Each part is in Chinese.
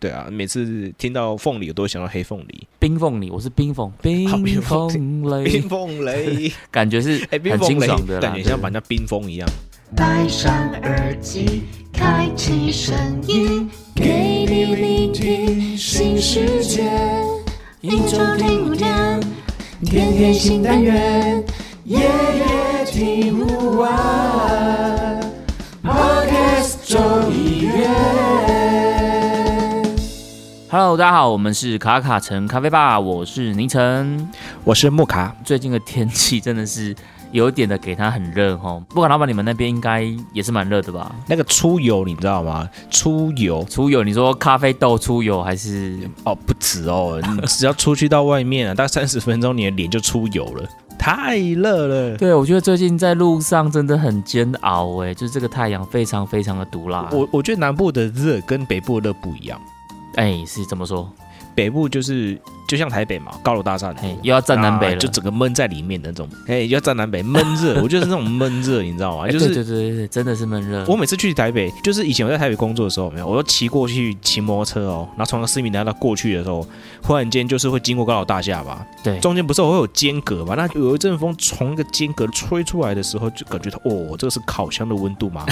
对啊，每次听到凤梨，我都会想到黑凤梨。冰凤梨，我是冰凤，冰冰凤凤梨，冰凤 梨，感觉是哎，很清爽的，感觉像把人家冰封一样。戴上耳机，开启声音，给你聆听新世界。一周听五天，天天新单元，夜夜听不完。Hello，大家好，我们是卡卡城咖啡吧，我是倪晨。我是木卡，最近的天气真的是有点的给它很热哦。不管老板，你们那边应该也是蛮热的吧？那个出油你知道吗？出油出油，你说咖啡豆出油还是？哦，不止哦，你只要出去到外面啊，大概三十分钟，你的脸就出油了，太热了。对，我觉得最近在路上真的很煎熬哎，就是这个太阳非常非常的毒辣。我我觉得南部的热跟北部的热不一样，哎是怎么说？北部就是就像台北嘛，高楼大厦又要站南北了，啊就整个闷在里面的那种。哎，要站南北闷热，我觉得是那种闷热，你知道吗？就是对对对，真的是闷热。我每次去台北，就是以前我在台北工作的时候，没有，我都骑过去骑摩托车哦，然后从市民大道过去的时候，忽然间就是会经过高楼大厦吧，对中间不是会有间隔嘛？那有一阵风从那个间隔吹出来的时候，就感觉到哦，这个是烤箱的温度吗？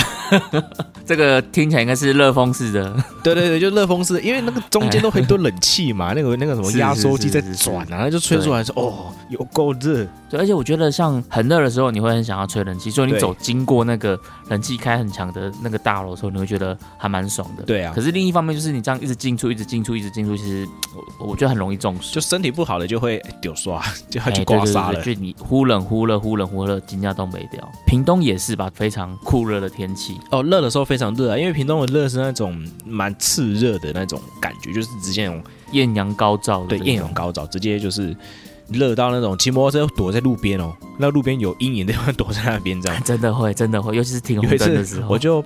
这个听起来应该是热风式的，对对对，就热风式，因为那个中间都很多冷气嘛，那个那个什么是压缩机在转啊，然后就吹出来说哦，有够热。对，而且我觉得像很热的时候，你会很想要吹冷气，所以你走经过那个冷气开很强的那个大楼的时候，你会觉得还蛮爽的。对啊可，是另一方面就是你这样一直进出，一直进出，一直进出，其实我我觉得很容易中暑，就身体不好的就会丢刷，就要哎去刮痧了。就你忽冷忽热，忽冷忽热，金价都没掉。屏东也是吧，非常酷热的天气。哦，热的时候非常热啊，因为屏东的热是那种蛮炽热的那种感觉，就是直接那种艳阳高照的对，艳阳高照，直接就是热到那种骑摩托车躲在路边哦，那路边有阴影的地方躲在那边这样。真的会，真的会，尤其是停红灯的时候，我就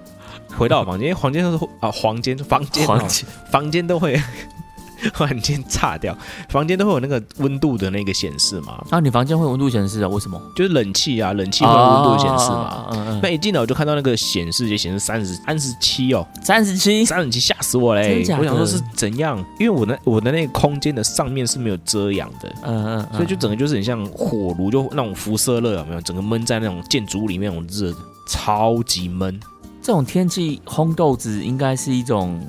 回到我房间，因为房间都是啊房间 房间、房间都会 忽然间炸掉，房间都会有那个温度的那个显示嘛，啊，你房间会有温度显示啊？为什么？就是冷气啊，冷气会有温度显示嘛。哦嗯嗯那一进来我就看到那个显示，就显示三十三十七哦，三十七，三十七吓死我嘞！我想说是怎样，因为我的我的那个空间的上面是没有遮阳的，嗯嗯，嗯所以就整个就是很像火炉，就那种辐射热有没有？整个闷在那种建筑物里面，那种热，超级闷，这种天气烘豆子应该是一种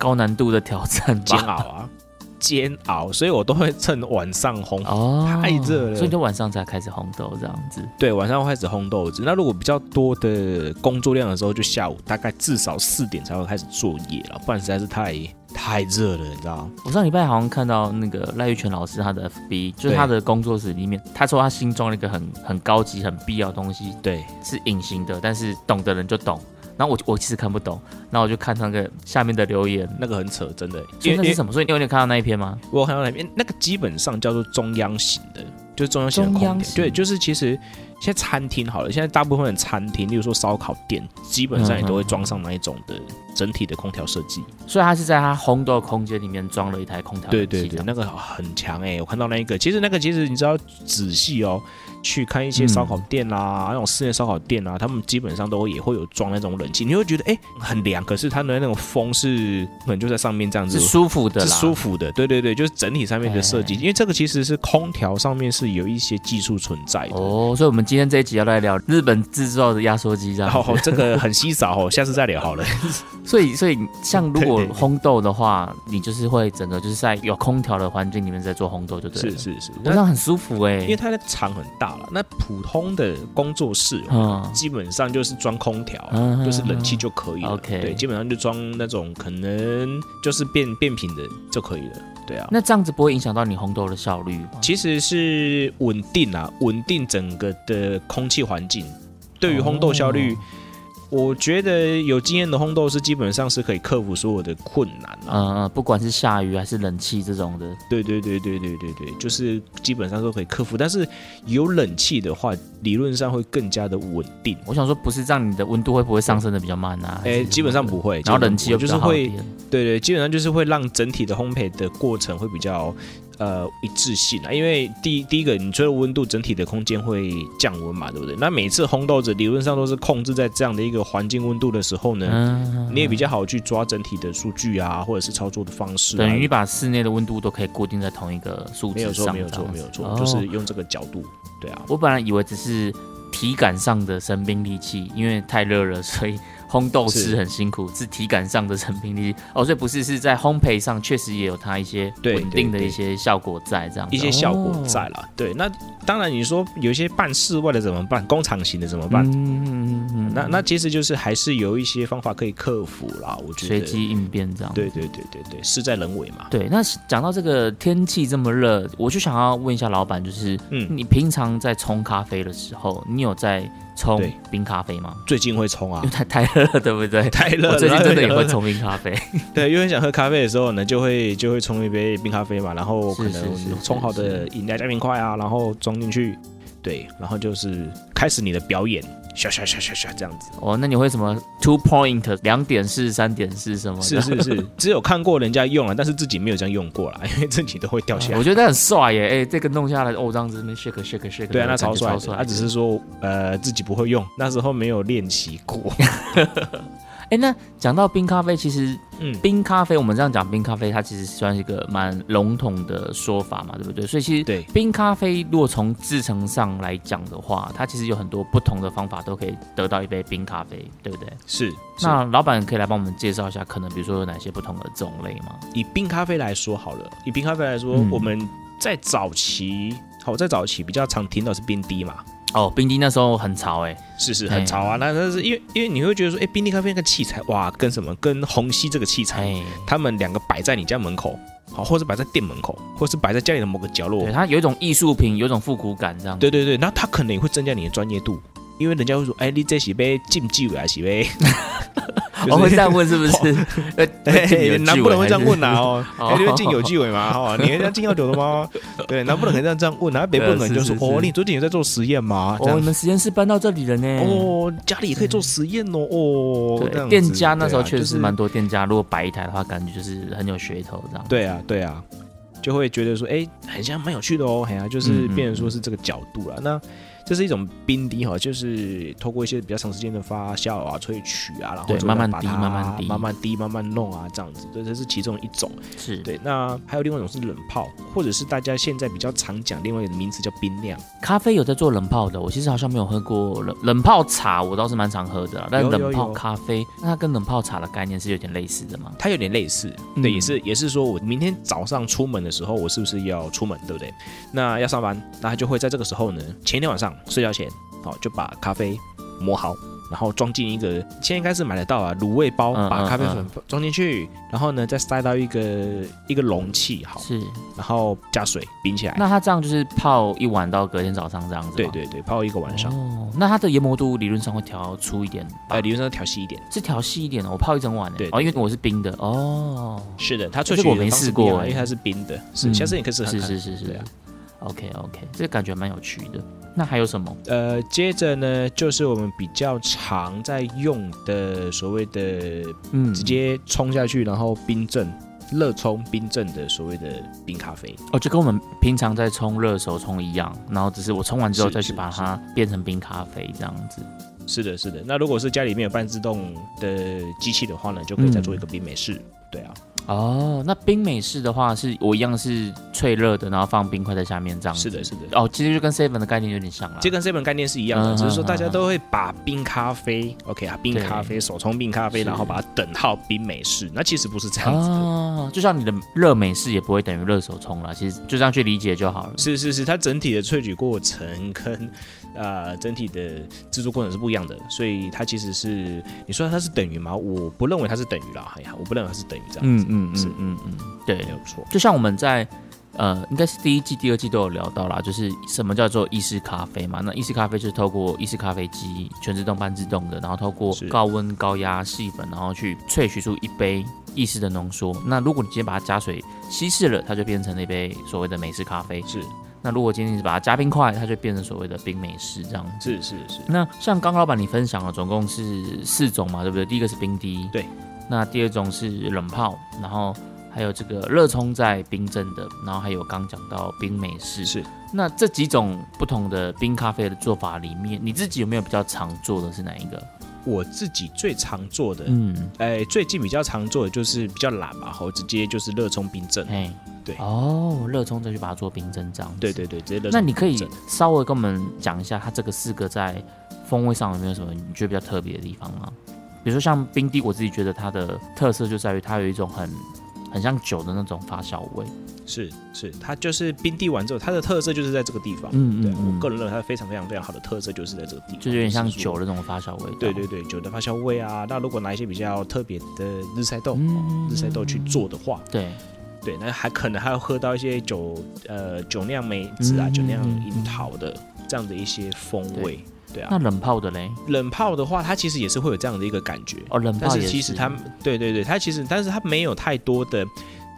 高难度的挑战煎？熬啊，煎熬，所以我都会趁晚上烘。哦，太热了所以就晚上才开始烘豆这样子。对，晚上会开始烘豆子。那如果比较多的工作量的时候，就下午大概至少四点才会开始作业了，不然实在是太太热了，你知道吗？我上礼拜好像看到那个赖玉泉老师他的 FB，就是他的工作室里面，他说他新装了一个很很高级、很必要的东西，对，是隐形的，但是懂的人就懂。然后我我其实看不懂，然后我就看那个下面的留言，那个很扯，真的。因为那是什么？所以你有点看到那一篇吗？我有看到那篇那个基本上叫做中央型的，就是中央型的空调。对，就是其实现在餐厅好了，现在大部分的餐厅，例如说烧烤店，基本上也都会装上那一种的整体的空调设计。所以他是在他烘豆空间里面装了一台空调对对对，那个很强哎、我看到那一个，其实那个其实你知道仔细哦，去看一些烧烤店啦、那种室内烧烤店啊，他们基本上都也会有装那种冷气，你会觉得哎、很凉，可是它的那种风是可能就在上面这样子是舒服的啦，是舒服的，对对对，就是整体上面的设计，哎因为这个其实是空调上面是有一些技术存在的。哦，所以我们今天这一集要来聊日本制造的压缩机这样子。然后这个很稀少哦，下次再聊好了。所以，所以像如果烘豆的话，你就是会整个就是在有空调的环境里面在做烘豆，就对了。是是是，这样很舒服哎、因为它的场很大了，那普通的工作室基本上就是装空调，嗯就是冷气就可以了。OK 对，基本上就装那种可能就是变变频的就可以了。对啊，那这样子不会影响到你烘豆的效率吗？其实是稳定啊，稳定整个的空气环境。对于烘豆效率，哦我觉得有经验的烘豆师基本上是可以克服所有的困难啊。不管是下雨还是冷气这种的，对对对对对对对，就是基本上都可以克服。但是有冷气的话，理论上会更加的稳定。我想说不是这样，你的温度会不会上升的比较慢啊？哎，是基本上不会，然后冷气就是会，对对，基本上就是会让整体的烘焙的过程会比较呃一致性啊，因为第第一个，你吹的温度整体的空间会降温嘛，对不对？那每次烘豆子理论上都是控制在这样的一个环境温度的时候呢，嗯，你也比较好去抓整体的数据啊，或者是操作的方式、啊。等于把室内的温度都可以固定在同一个数值上，没有错，没有错没有错，哦就是用这个角度，对啊。我本来以为只是是体感上的生兵利器，因为太热了，所以烘豆是师很辛苦，是体感上的成品力。哦，所以不是是在烘焙上确实也有它一些对稳定的一些效果在，这样子一些效果哦在啦，对。那当然，你说有一些办室外的怎么办？工厂型的怎么办？嗯嗯嗯嗯，那那其实就是还是有一些方法可以克服啦，我觉得。随机应变这样。对对对对对，事在人为嘛。对，那讲到这个天气这么热，我就想要问一下老板，就是嗯，你平常在冲咖啡的时候，你有在冲冰咖啡吗？最近会冲啊因为，太太热了，对不对？太热了。我最近真的也会冲冰咖啡。对，因为想喝咖啡的时候呢，就会就会冲一杯冰咖啡嘛，然后可能冲好的饮料加冰块啊，然后装进去，对，然后就是开始你的表演，唰唰唰唰唰这样子。哦，那你会什么 two point 两点式、三点式什么？是是是，只有看过人家用了，但是自己没有这样用过啦，因为自己都会掉下来我。觉得很帅耶！哎，这个弄下来，哦，这样子那 shake shake shake，对啊，那超帅。超帅。他只是说，呃，自己不会用，那时候没有练习过。哎，那讲到冰咖啡，其实嗯，冰咖啡我们这样讲，冰咖啡它其实算是一个蛮笼统的说法嘛，对不对？所以其实对，冰咖啡如果从制成上来讲的话，它其实有很多不同的方法都可以得到一杯冰咖啡，对不对？是。是那老板可以来帮我们介绍一下，可能比如说有哪些不同的种类吗？以冰咖啡来说好了，以冰咖啡来说，嗯我们在早期，好，在早期比较常听到是冰滴嘛，哦，冰滴那时候很潮哎，是是很潮啊。那但是因为因为你会觉得说，哎，冰滴咖啡那个器材，哇，跟什么跟虹吸这个器材，哎，他们两个摆在你家门口，好，或者摆在店门口，或是摆在家里的某个角落对，，它有一种艺术品，有一种复古感这样。对对对，那它可能也会增加你的专业度，因为人家会说，哎，你这是杯禁忌还是杯？我会这样问是不是？呃，哎，南部人会这样问啊，哦，哦 哎，你会进有纪委嘛？哈，你会这样进药酒的吗？对，南部人可以这样这样问，然后北部人可能就说，哦，你最近有在做实验吗？这哦，样你们实验室搬到这里了呢。哦，家里也可以做实验哦，哦，对，店家那时候确实蛮多店家，如果摆一台的话，感觉就是很有噱头这样。对啊，对啊，就会觉得说，哎，很像蛮有趣的哦，哎呀，就是变成说是这个角度了。那这是一种冰滴哈，就是透过一些比较长时间的发酵啊、萃取啊，然后慢慢滴慢慢滴慢慢滴、慢慢弄啊，这样子。对，这是其中一种。是，对，那还有另外一种是冷泡，或者是大家现在比较常讲另外一个名词叫冰酿。咖啡有在做冷泡的，我其实好像没有喝过冷冷泡茶，我倒是蛮常喝的啦，但冷泡咖啡，那它跟冷泡茶的概念是有点类似的吗？它有点类似，嗯对，也是也是说我明天早上出门的时候，我是不是要出门，对不对？那要上班，那他就会在这个时候呢，前一天晚上睡觉前，好就把咖啡磨好，然后装进一个现在应该是买得到啊卤味包，把咖啡粉嗯装进去，然后呢再塞到一个一个容器，好，是，然后加水冰起来。那它这样就是泡一晚到隔天早上这样子吗对对对，泡一个晚上，哦，那它的研磨度理论上会调粗一点吧，呃，理论上调细一点。是调细一点的，我泡一整晚呢。对哦，因为我是冰的哦，是的，它萃这个我没取的方式试过欸不一样因为它是冰的，是，嗯下次你可以试看看。是是是是。OK OK，这个感觉蛮有趣的。那还有什么？呃，接着呢，就是我们比较常在用的所谓的嗯，直接冲下去，然后冰镇、热冲、冰镇的所谓的冰咖啡。哦，就跟我们平常在冲热手冲一样，然后只是我冲完之后再去把它变成冰咖啡这样子。是的，是的。那如果是家里面有半自动的机器的话呢，就可以再做一个冰美式。对啊，哦，那冰美式的话，是我一样是脆热的，然后放冰块在下面这样子。是的，是的。哦，其实就跟 seven 的概念有点像了，其实跟 seven 概念是一样的，嗯只是说大家都会把冰咖啡，OK 啊，冰咖啡、手冲冰咖啡，然后把它等号冰美式。那其实不是这样子的。哦，就像你的热美式也不会等于热手冲啦，其实就这样去理解就好了。是是是，它整体的萃取过程跟呃整体的制作过程是不一样的，所以它其实是你说它是等于吗？我不认为它是等于啦，哎呀，我不认为它是等于这样子，嗯嗯嗯嗯嗯，对没，有错。就像我们在呃，应该是第一季、第二季都有聊到啦，就是什么叫做意式咖啡嘛？那意式咖啡就是透过意式咖啡机全自动、半自动的，然后透过高温、高压细粉，然后去萃取出一杯意式的浓缩。那如果你直接把它加水稀释了，它就变成了一杯所谓的美式咖啡。是那如果今天你把它加冰块，它就变成所谓的冰美式这样子。是是是，那像刚刚老板你分享了，总共是四种嘛，对不对？第一个是冰滴，对。那第二种是冷泡，然后还有这个热冲在冰镇的，然后还有刚讲到冰美式。是那这几种不同的冰咖啡的做法里面，你自己有没有比较常做的是哪一个？我自己最常做的，嗯，哎，最近比较常做的就是比较懒嘛，吼直接就是热冲冰镇。哎，对哦，热冲再去把它做冰镇这样子。对对对，直接热。那你可以稍微跟我们讲一下，它这个四个在风味上有没有什么你觉得比较特别的地方吗？比如说像冰滴，我自己觉得它的特色就在于它有一种很很像酒的那种发酵味。是是，它就是冰滴完之后，它的特色就是在这个地方。对嗯嗯我个人认为它非常非常非常好的特色就是在这个地方，就是有点像酒的那种发酵味道。对对对，酒的发酵味啊。那如果拿一些比较特别的日晒豆、嗯日晒豆去做的话，对，对，那还可能还要喝到一些酒呃酒酿梅子啊、嗯酒酿樱桃的这样的一些风味。对啊，那冷泡的嘞？冷泡的话，它其实也是会有这样的一个感觉，哦，冷但泡也是其实它对对对，它其实但是它没有太多的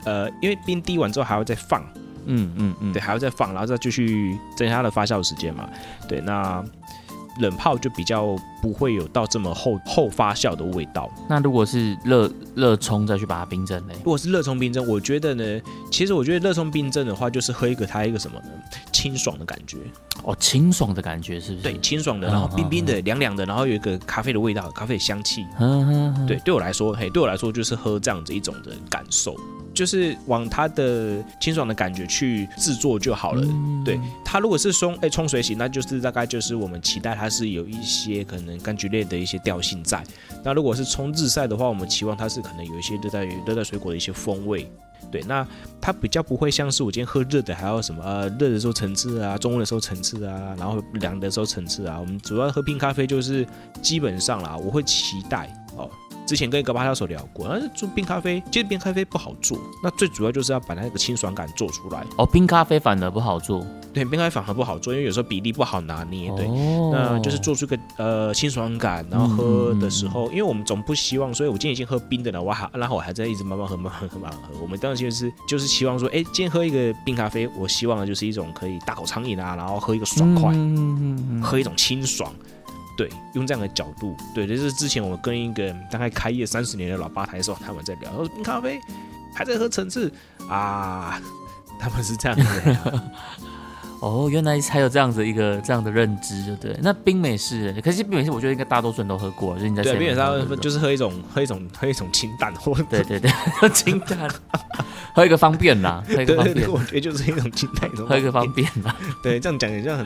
呃，因为冰滴完之后还要再放，嗯嗯嗯，对，还要再放，然后再继续增加它的发酵时间嘛。对，那冷泡就比较不会有到这么后后发酵的味道。那如果是热热冲再去把它冰镇呢？如果是热冲冰镇，我觉得呢，其实我觉得热冲冰镇的话，就是喝一个它一个什么呢？清爽的感觉，哦，清爽的感觉是不是？对，，清爽的，嗯然后冰冰的、凉凉的，然后有一个咖啡的味道，咖啡的香气。对，对我来说，嘿，对我来说就是喝这样子一种的感受，就是往它的清爽的感觉去制作就好了。嗯对，它如果是冲哎冲水洗，那就是大概就是我们期待它是有一些可能柑橘类的一些调性在。那如果是冲日晒的话，我们期望它是可能有一些热带热带水果的一些风味。对，那它比较不会像是我今天喝热的，还有什么呃热的时候层次啊，中温的时候层次啊，然后凉的时候层次啊。我们主要喝冰咖啡就是基本上啦，我会期待哦。之前跟一个巴教授聊过，但是做冰咖啡，其实冰咖啡不好做，那最主要就是要把那个清爽感做出来。哦，冰咖啡反而不好做。对，冰咖啡反而不好做，因为有时候比例不好拿捏。对，哦那就是做出个呃清爽感，然后喝的时候，因为我们总不希望，所以我今天已经喝冰的了，我还然后我还在一直慢慢喝、慢慢喝、慢慢喝。我们当然就是就是希望说，哎，今天喝一个冰咖啡，我希望的就是一种可以大口畅饮啊，然后喝一个爽快，嗯嗯嗯喝一种清爽。对，用这样的角度，对，就是之前我跟一个大概开业三十年的老吧台的时候，他们在聊，说冰咖啡还在喝层次啊，他们是这样子的。哦，原来还有这样子一个这样的认知，就对。那冰美式，可是冰美式我觉得应该大多数人都喝过，就是你在对，7-Eleven 冰美式就是喝一种喝一种喝一种清淡或对对对，喝 清淡，喝一个方便啦，喝一个方便对对对，，我觉得就是一种清淡，一种喝一个方便啦，对，这样讲也像很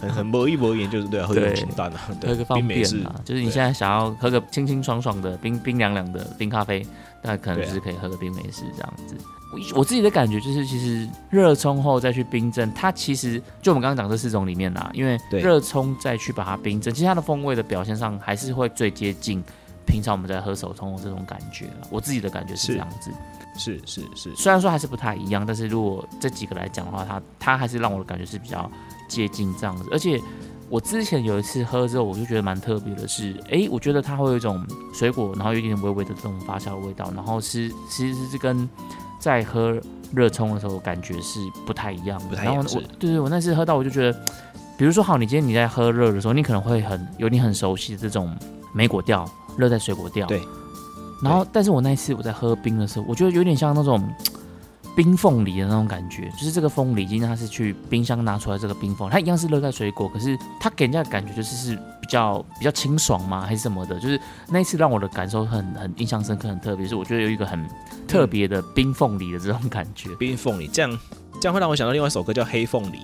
很很磨一磨言，就是对啊，喝一种对清淡啊，喝一个方便啦。就是你现在想要喝个清清爽爽的冰冰凉凉的冰咖啡，那可能就是可以喝个冰美式这样子。我我自己的感觉就是，其实热冲后再去冰镇，它其实就我们刚刚讲这四种里面啦，因为对热冲再去把它冰镇，其实它的风味的表现上还是会最接近平常我们在喝手冲的这种感觉啦我自己的感觉是是这样子。是是是，虽然说还是不太一样，但是如果这几个来讲的话，它它还是让我的感觉是比较接近这样子。而且我之前有一次喝之后，我就觉得蛮特别的是，诶，我觉得它会有一种水果，然后有一点微微的这种发酵的味道，然后是其实是跟在喝热冲的时候感觉是不太一样的。然后我对对，我那次喝到我就觉得，比如说好，你今天你在喝热的时候，你可能会很有你很熟悉的这种莓果调、热带水果调，对。然后，但是我那一次我在喝冰的时候，我觉得有点像那种冰凤梨的那种感觉，就是这个凤梨今天它是去冰箱拿出来这个冰凤，它一样是热带水果，可是它给人家的感觉就是是比较比较清爽吗，还是什么的？就是那一次让我的感受很很印象深刻，很特别，是我觉得有一个很特别的冰凤梨的这种感觉。冰凤梨，这样这样会让我想到另外一首歌叫《黑凤梨》。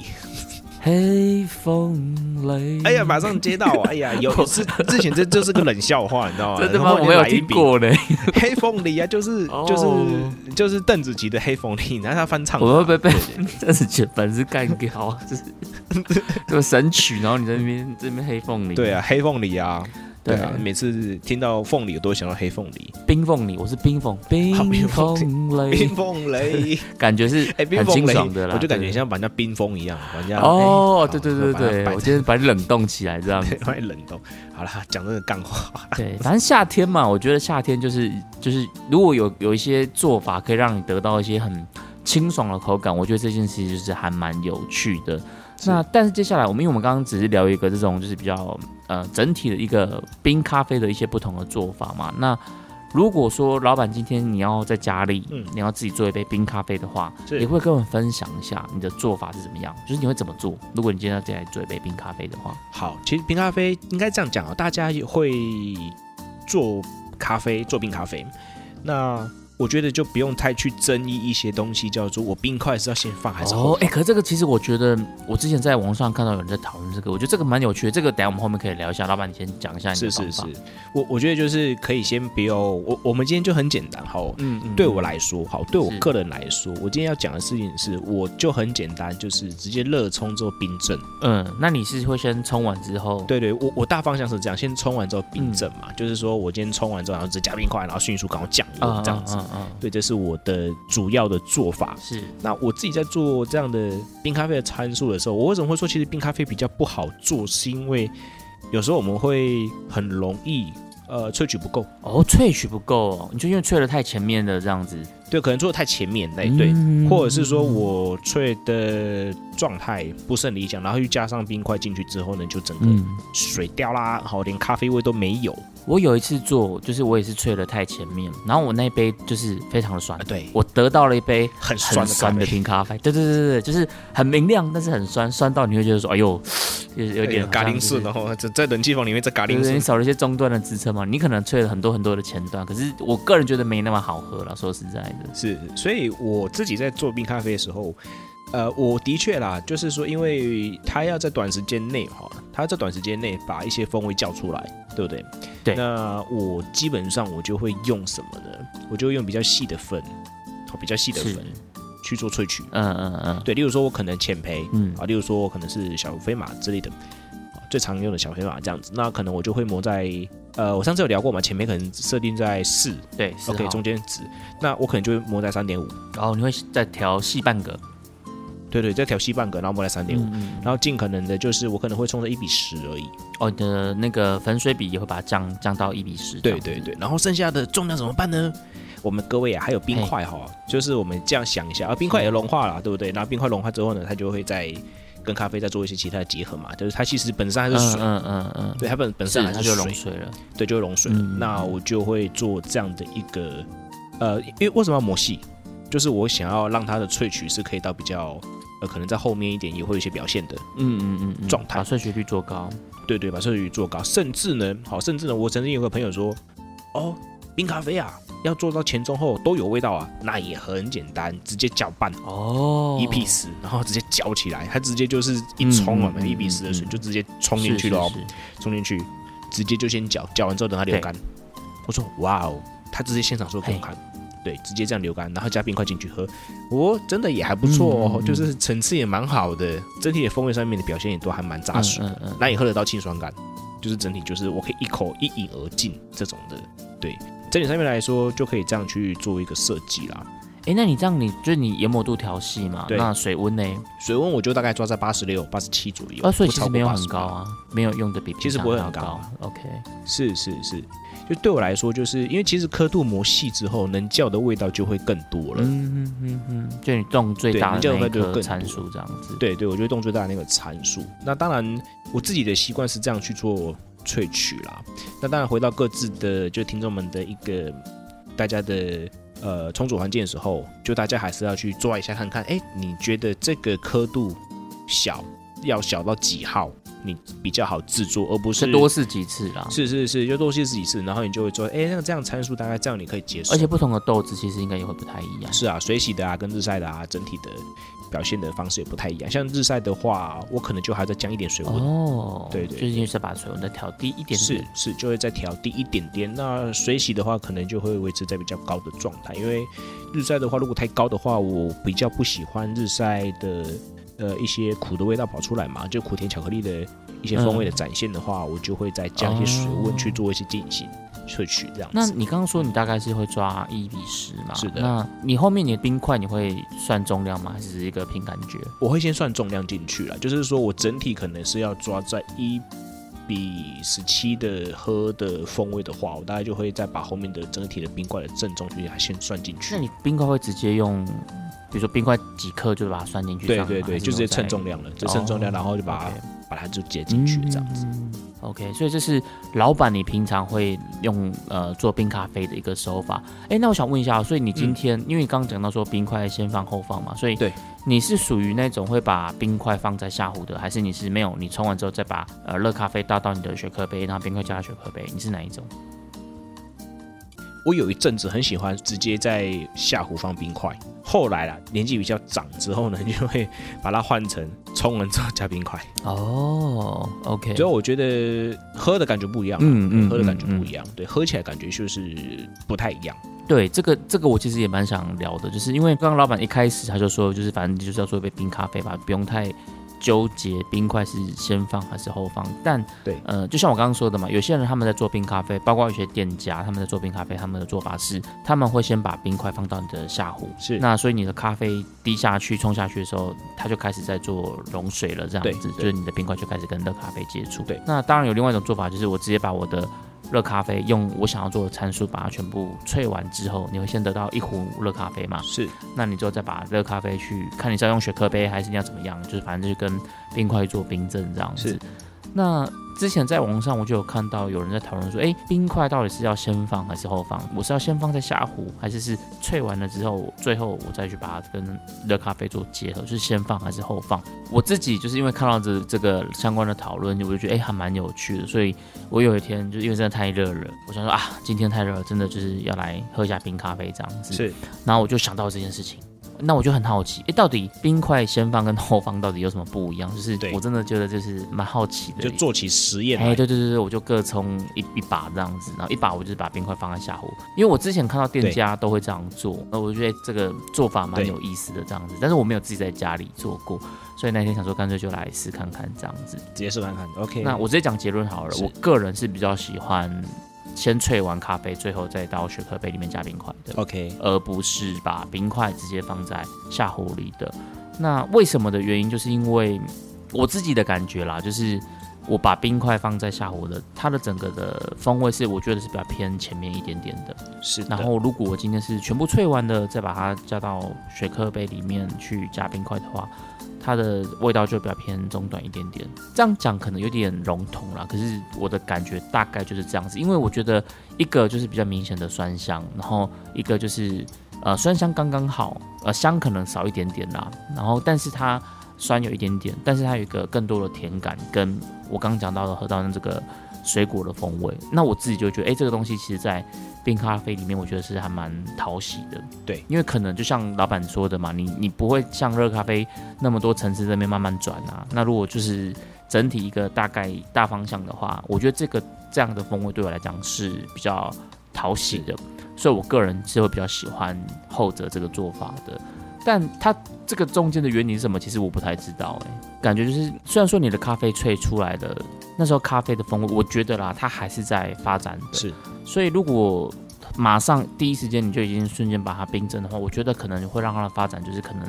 黑凤梨，哎呀，马上接到啊！哎呀，有是之前这就是个冷笑话，你知道吗？真的吗？我没有听过嘞，黑凤梨啊，就是哦就是就是邓紫棋的黑凤梨，然后他翻唱。我会不会被真是觉粉丝干掉啊？就是 这个神曲，然后你在那边这边黑凤梨，对啊，黑凤梨啊，对每次听到凤梨，我都会想到黑凤梨。冰凤梨，我是冰凤冰冰凤冰梨，凤梨，感觉是 很清爽的啦，我就感觉像把人家冰封一样，把人家哦，哎对对对对，我今天把你冷冻起来这样子 对，。把你冷冻。好了，讲这个干话，对，反正夏天嘛，我觉得夏天就是就是，如果有有一些做法可以让你得到一些很清爽的口感，我觉得这件事情就是还蛮有趣的。那但是接下来我们因为我们刚刚只是聊一个这种就是比较呃整体的一个冰咖啡的一些不同的做法嘛，那如果说老板今天你要在家里，嗯。你要自己做一杯冰咖啡的话，是。也会跟我们分享一下你的做法是怎么样，就是你会怎么做？如果你今天要自己来做一杯冰咖啡的话，好，其实冰咖啡应该这样讲啊，大家也会做咖啡，做冰咖啡。那我觉得就不用太去争议一些东西，叫做我冰块是要先放还是后哦，哎、可是这个其实我觉得，我之前在网上看到有人在讨论这个，我觉得这个蛮有趣的。这个等下我们后面可以聊一下。老板，你先讲一下你的是是方法。是，我我觉得就是可以先不要我我们今天就很简单好。嗯嗯，对我来说，好，对我是个人来说，我今天要讲的事情是，我就很简单，就是直接热冲之后冰镇。嗯，那你是会先冲完之后，对对，我我大方向是这样，先冲完之后冰镇嗯嘛，就是说我今天冲完之后，然后直接加冰块，然后迅速赶快降嗯，温这样子。嗯嗯。对，这是我的主要的做法。嗯，。是。那我自己在做这样的冰咖啡的参数的时候，我为什么会说其实冰咖啡比较不好做？是因为有时候我们会很容易呃萃取不够，哦，萃取不够。哦，你就因为萃的太前面的这样子，对，可能做的太前面嘞，对，嗯。或者是说我萃的状态不是很理想，然后又加上冰块进去之后呢，就整个嗯，水掉啦，好，连咖啡味都没有我有一次做，就是我也是吹的太前面，然后我那杯就是非常的酸啊，，对，我得到了一杯很很酸的酸的。冰咖啡，对对对对对，就是很明亮，但是很酸，酸到你会觉得说，哎呦，有 有点咖喱是顺，然后在在冷气房里面在咖喱顺，对对你少了一些中段的支撑嘛，你可能吹了很多很多的前段，可是我个人觉得没那么好喝了，说实在的，是，所以我自己在做冰咖啡的时候，呃，我的确啦，就是说，因为他要在短时间内哈，他在短时间内把一些风味叫出来，对不对？对那我基本上我就会用什么呢？我就会用比较细的粉，好，比较细的粉去做萃取。嗯嗯嗯对，例如说我可能浅培嗯啊，例如说我可能是小飞马之类的，啊最常用的小飞马这样子，那可能我就会磨在。呃，我上次有聊过嘛，前面可能设定在四对，OK，中间值，那我可能就会磨在三点五，然后你会再调细半格，对对，再调细半格，然后磨来三点五，嗯，然后尽可能的就是我可能会冲到一比十而已。哦，你的那个粉水比也会把它降降到一比十，对对对，然后剩下的重量怎么办呢？我们各位啊，还有冰块哈，就是我们这样想一下，啊，冰块也融化了，对不对？然后冰块融化之后呢，它就会在跟咖啡再做一些其他的结合嘛，就是它其实本身还是水，嗯嗯嗯对，它本本身是它就还是水溶水了，对，就会溶水了。嗯那我就会做这样的一个，呃，因为为什么要磨细？就是我想要让它的萃取是可以到比较，呃，可能在后面一点也会有一些表现的。嗯嗯嗯嗯，状态把萃取率做高，对对，把摄取率做高，甚至呢，好，甚至呢，我曾经有个朋友说，哦，冰咖啡啊，要做到前中后都有味道啊，那也很简单，直接搅拌哦。一比十，然后直接搅起来，它直接就是一冲啊，一比十的水嗯。就直接冲进去了冲进去，直接就先搅，搅完之后等它流干。我说哇哦，他直接现场说给我看。对，直接这样流干，然后加冰块进去喝，哦，真的也还不错哦，就是层次也蛮好的，整体的风味上面的表现也都还蛮扎实的。嗯嗯那也喝得到清爽感，就是整体就是我可以一口一饮而尽这种的。对，整体上面来说就可以这样去做一个设计啦。哎，那你这样你就是你研磨度调细嘛？对那水温呢？水温我就大概抓在八十六、八十七左右，啊，所以其实没有很高。啊，没有用的比其实不会很高。OK，是是是，就对我来说，就是因为其实刻度磨细之后，能叫的味道就会更多了。嗯嗯嗯嗯，就你动最大的那个参数这样子。对对，我觉得动最大的那个参数。那当然，我自己的习惯是这样去做萃取啦。那当然，回到各自的就听众们的一个大家的呃冲煮环境的时候，就大家还是要去抓一下看看，哎，你觉得这个刻度小要小到几号，你比较好制作，而不是是多试几次啦。是是是，就多试几次，然后你就会做，哎，那这样参数大概这样你可以接受。而且不同的豆子其实应该也会不太一样。是啊，水洗的啊，跟日晒的啊，整体的表现的方式也不太一样。像日晒的话，我可能就还再降一点水温，哦，对对就是因为是把水温再调低一点是。是，就会再调低一点点。那水洗的话，可能就会维持在比较高的状态，因为日晒的话，如果太高的话，我比较不喜欢日晒的呃一些苦的味道跑出来嘛，就苦甜巧克力的一些风味的展现的话，我就会再加一些水温去做一些进行萃取这样子那。你刚刚说你大概是会抓一比十嘛？是的那你后面你的冰块你会算重量吗？还是一个凭感觉？我会先算重量进去了，就是说我整体可能是要抓在一比十七的喝的风味的话，我大概就会再把后面的整体的冰块的正重去先算进去那。你冰块会直接用，比如说冰块几克就把它算进去？对对对，就直接称重量了，就称重量，哦然后就把它把它就接进去这样子。嗯 OK，所以这是老板你平常会用呃做冰咖啡的一个手法。哎，那我想问一下，所以你今天、因为刚刚讲到说冰块先放后放嘛，所以对你是属于那种会把冰块放在下壶的，还是你是没有？你冲完之后再把呃热咖啡倒到你的雪克杯，然后冰块加到雪克杯，你是哪一种？我有一阵子很喜欢直接在下壶放冰块，后来啦，年纪比较长之后呢，就会把它换成冲完之后加冰块。哦，OK，所以我觉得喝的感觉不一样，嗯嗯喝的感觉嗯不一样，对，喝起来感觉就是不太一样。对，这个这个我其实也蛮想聊的，就是因为刚刚老板一开始他就说，就是反正就是要做一杯冰咖啡吧，不用太纠结冰块是先放还是后放。但对呃，就像我刚刚说的嘛，有些人他们在做冰咖啡，包括有些店家他们在做冰咖啡，他们的做法是他们会先把冰块放到你的下壶，是那所以你的咖啡滴下去冲下去的时候，它就开始在做融水了，这样子，就是你的冰块就开始跟热咖啡接触。对，那当然有另外一种做法，就是我直接把我的热咖啡用我想要做的参数把它全部萃完之后，你会先得到一壶热咖啡嘛？是那你之后再把热咖啡去看你是要用雪克杯还是你要怎么样，就是反正就是跟冰块做冰镇这样子是。那之前在网上我就有看到有人在讨论说，哎，冰块到底是要先放还是后放？我是要先放在下壶，还是是萃完了之后，最后我再去把它跟热咖啡做结合，就是先放还是后放？我自己就是因为看到这这个相关的讨论，我就觉得哎还蛮有趣的，所以我有一天就是因为真的太热了，我想说啊，今天太热了，真的就是要来喝一下冰咖啡这样子。是，然后我就想到这件事情，那我就很好奇，哎，到底冰块先放跟后放到底有什么不一样？就是我真的觉得就是蛮好奇的，就做起实验哎，对对对，我就各冲一一把这样子，然后一把我就是把冰块放在下火，因为我之前看到店家都会这样做，那我就觉得这个做法蛮有意思的这样子，但是我没有自己在家里做过，所以那天想说干脆就来试看看这样子。直接试看看，OK。那我直接讲结论好了，我个人是比较喜欢先萃完咖啡，最后再到雪克杯里面加冰块的。OK 而不是把冰块直接放在下壶里的。那为什么的原因，就是因为我自己的感觉啦，就是我把冰块放在下壶的，它的整个的风味是我觉得是比较偏前面一点点的。是的，然后如果我今天是全部萃完的，再把它加到雪克杯里面去加冰块的话，它的味道就比较偏中短一点点。这样讲可能有点笼统啦，可是我的感觉大概就是这样子。因为我觉得一个就是比较明显的酸香，然后一个就是呃酸香刚刚好，呃香可能少一点点啦，然后但是它酸有一点点，但是它有一个更多的甜感，跟我刚刚讲到的喝到的这个水果的风味。那我自己就觉得，哎、这个东西其实在冰咖啡里面，我觉得是还蛮讨喜的。对，因为可能就像老板说的嘛，你你不会像热咖啡那么多层次在那边慢慢转啊。那如果就是整体一个大概大方向的话，我觉得这个这样的风味对我来讲是比较讨喜的，所以我个人是会比较喜欢后者这个做法的。但它这个中间的原理是什么？其实我不太知道、欸，感觉就是虽然说你的咖啡萃出来的那时候咖啡的风味，我觉得啦，它还是在发展的。是所以如果马上第一时间你就已经瞬间把它冰镇的话，我觉得可能会让它的发展就是可能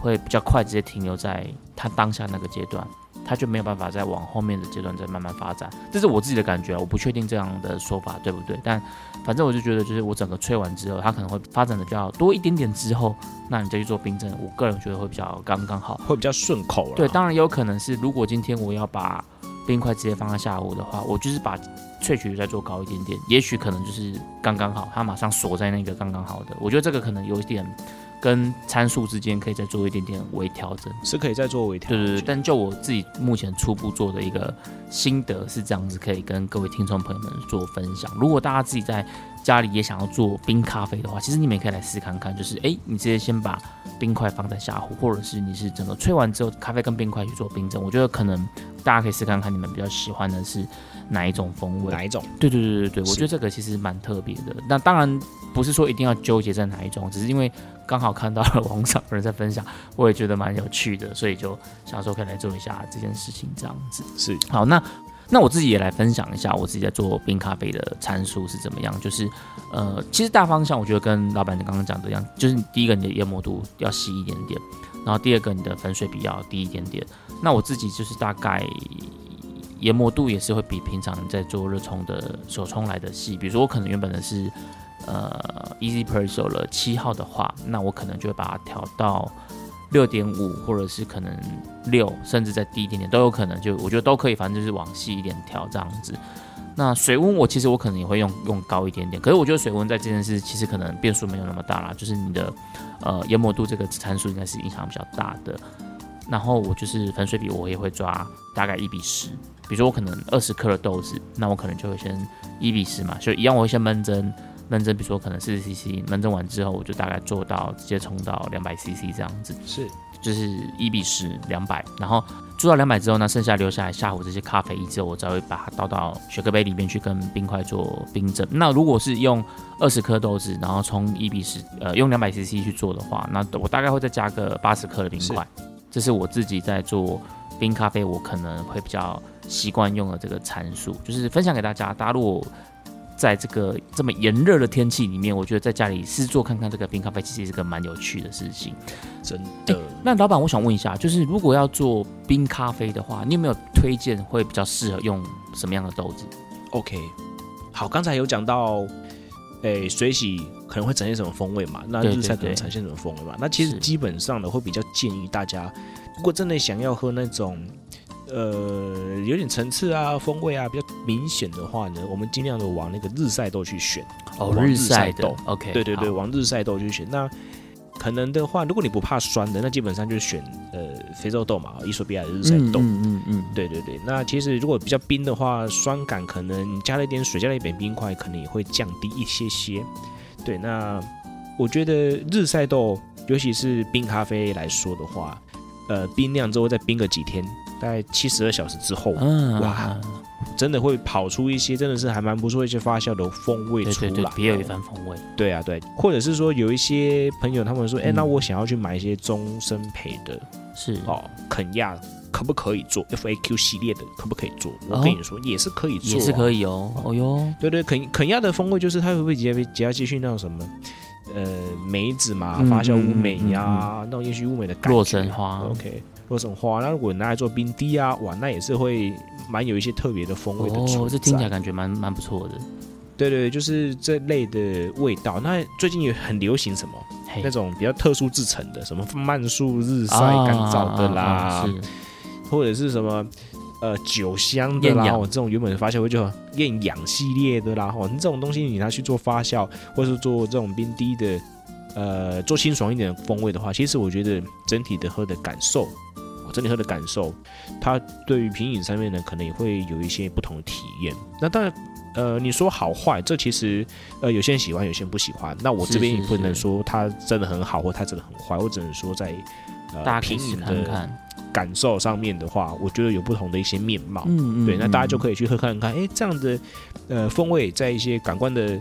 会比较快，直接停留在它当下那个阶段，它就没有办法再往后面的阶段再慢慢发展。这是我自己的感觉啊，我不确定这样的说法对不对，但反正我就觉得就是我整个吹完之后，它可能会发展的比较多一点点之后，那你再去做冰镇，我个人觉得会比较刚刚好。会比较顺口了。对，当然也有可能是，如果今天我要把冰块直接放在下午的话，我就是把萃取率再做高一点点，也许可能就是刚刚好，它马上锁在那个刚刚好的。我觉得这个可能有一点跟参数之间可以再做一点点微调整。是可以再做微调。对对对，但就我自己目前初步做的一个心得是这样子，可以跟各位听众朋友们做分享。如果大家自己在家里也想要做冰咖啡的话，其实你们也可以来试看看，就是诶，你直接先把冰块放在下壶，或者是你是整个吹完之后，咖啡跟冰块去做冰镇，我觉得可能大家可以试看看，你们比较喜欢的是哪一种风味。哪一种？对对对对对，我觉得这个其实蛮特别的。那当然不是说一定要纠结在哪一种，只是因为刚好看到了网上有人在分享，我也觉得蛮有趣的，所以就想说可以来做一下这件事情这样子。是好，那那我自己也来分享一下我自己在做冰咖啡的参数是怎么样。就是呃，其实大方向我觉得跟老板你刚刚讲的一样，就是第一个你的研磨度要细一点点，然后第二个你的粉水比要低一点点。那我自己就是大概研磨度也是会比平常在做热冲的手冲来的细。比如说我可能原本的是呃 Easy Presso 了七号的话，那我可能就会把它调到六点五，或者是可能六，甚至再低一点点都有可能。就我觉得都可以，反正就是往细一点调这样子。那水温我其实我可能也会用用高一点点，可是我觉得水温在这件事其实可能变数没有那么大啦，就是你的呃研磨度这个参数应该是影响比较大的。然后我就是粉水比我也会抓大概一比十，比如说我可能二十克的豆子，那我可能就会先一比十嘛，就一样我会先闷蒸，焖蒸比如说可能四十 CC，认证完之后我就大概做到直接冲到两百 CC 这样子。是就是一比十两百，然后做到两百之后呢，剩下留下来下午这些咖啡液之后，我才会把它倒到雪克杯里面去跟冰块做冰镇。那如果是用二十颗豆子，然后冲一比十，呃，用两百 CC 去做的话，那我大概会再加个八十克的冰块。这是我自己在做冰咖啡，我可能会比较习惯用的这个参数，就是分享给大家。大家如果在这个这么炎热的天气里面，我觉得在家里试做看看这个冰咖啡，其实是个蛮有趣的事情。真的。那老板，我想问一下，就是如果要做冰咖啡的话，你有没有推荐会比较适合用什么样的豆子？OK，好，刚才有讲到，诶，水洗可能会展现什么风味嘛？那日晒可能呈现什么风味嘛？那其实基本上呢，会比较建议大家，如果真的想要喝那种。呃，有点层次啊，风味啊比较明显的话呢，我们尽量的往那个日晒豆去选哦，日晒豆，OK，对对对，往日晒豆去选。那可能的话，如果你不怕酸的，那基本上就选呃非洲豆嘛，伊索比亚的日晒豆，嗯嗯嗯，对对对。那其实如果比较冰的话，酸感可能加了一点水，加了一点冰块，可能也会降低一些些。对，那我觉得日晒豆，尤其是冰咖啡来说的话，呃，冰酿之后再冰个几天。大概七十二小时之后，哇，真的会跑出一些真的是还蛮不错一些发酵的风味出来，别有一番风味。对啊，对，或者是说有一些朋友他们说，哎，那我想要去买一些终身培的，是哦，肯亚可不可以做 FAQ 系列的？可不可以做？我跟你说，也是可以做，也是可以哦。哦哟，对对，肯肯亚的风味就是它会不会直接直接继续那种什么？呃，梅子嘛，发酵乌梅呀，那种也许乌梅的感觉。洛神花，OK。洛神花，那如果拿来做冰滴啊，哇，那也是会蛮有一些特别的风味的。哦，这听起来感觉蛮蛮不错的。对对，就是这类的味道。那最近也很流行什么那种比较特殊制成的，什么慢速日晒干燥的啦，或者是什么呃酒香的啦，这种原本的发酵味就厌氧系列的啦，哦，这种东西你拿去做发酵，或者是做这种冰滴的，呃，做清爽一点的风味的话，其实我觉得整体的喝的感受。整体喝的感受，它对于品饮上面呢，可能也会有一些不同的体验。那当然，呃，你说好坏，这其实呃，有些人喜欢，有些人不喜欢。那我这边也不能说它真的很好，或它真的很坏。我只能说在呃品饮的感受上面的话，我觉得有不同的一些面貌。嗯嗯。对，那大家就可以去喝看看，哎，这样的呃风味，在一些感官的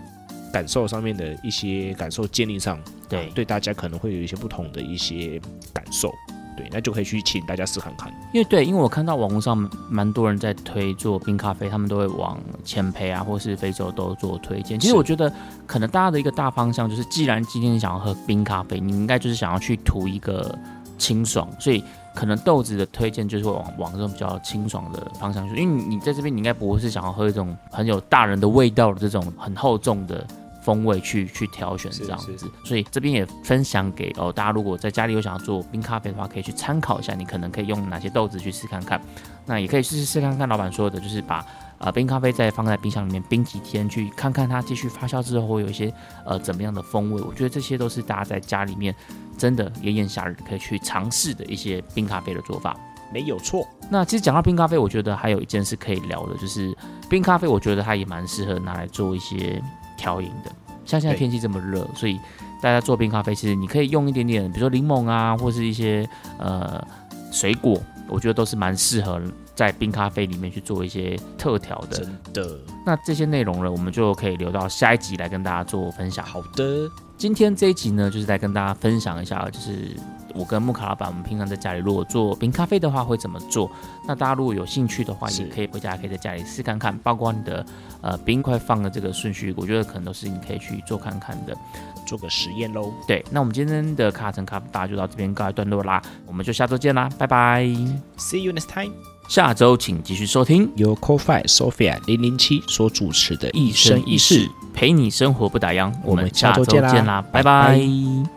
感受上面的一些感受建立上，对，对大家可能会有一些不同的一些感受。对，那就可以去请大家试看看。因为对，因为我看到网络上蛮多人在推做冰咖啡，他们都会往前培啊，或是非洲都做推荐。其实我觉得，可能大家的一个大方向就是，既然今天你想要喝冰咖啡，你应该就是想要去图一个清爽，所以可能豆子的推荐就是会往往这种比较清爽的方向去。因为你在这边，你应该不会是想要喝一种很有大人的味道的这种很厚重的。风味去去挑选这样子，所以这边也分享给哦大家，如果在家里有想要做冰咖啡的话，可以去参考一下，你可能可以用哪些豆子去试看看。那也可以试试试看看老板说的，就是把呃冰咖啡再放在冰箱里面冰几天，去看看它继续发酵之后会有一些呃怎么样的风味。我觉得这些都是大家在家里面真的炎炎夏日可以去尝试的一些冰咖啡的做法，没有错。那其实讲到冰咖啡，我觉得还有一件事可以聊的，就是冰咖啡，我觉得它也蛮适合拿来做一些。调饮的，像现在天气这么热，所以大家做冰咖啡，其实你可以用一点点，比如说柠檬啊，或是一些呃水果，我觉得都是蛮适合在冰咖啡里面去做一些特调的。真的，那这些内容呢，我们就可以留到下一集来跟大家做分享。好的，今天这一集呢，就是在跟大家分享一下，就是。我跟木卡老板，我们平常在家里如果做冰咖啡的话，会怎么做？那大家如果有兴趣的话，也可以回家可以在家里试看看，包括你的呃冰块放的这个顺序，我觉得可能都是你可以去做看看的，做个实验喽。对，那我们今天的卡城咖啡吧就到这边告一段落啦，我们就下周见啦，拜拜，See you next time。下周请继续收听由 Coffee Sophia 零零七所主持的《一生一世》，陪你生活不打烊。我们下周见啦，拜拜。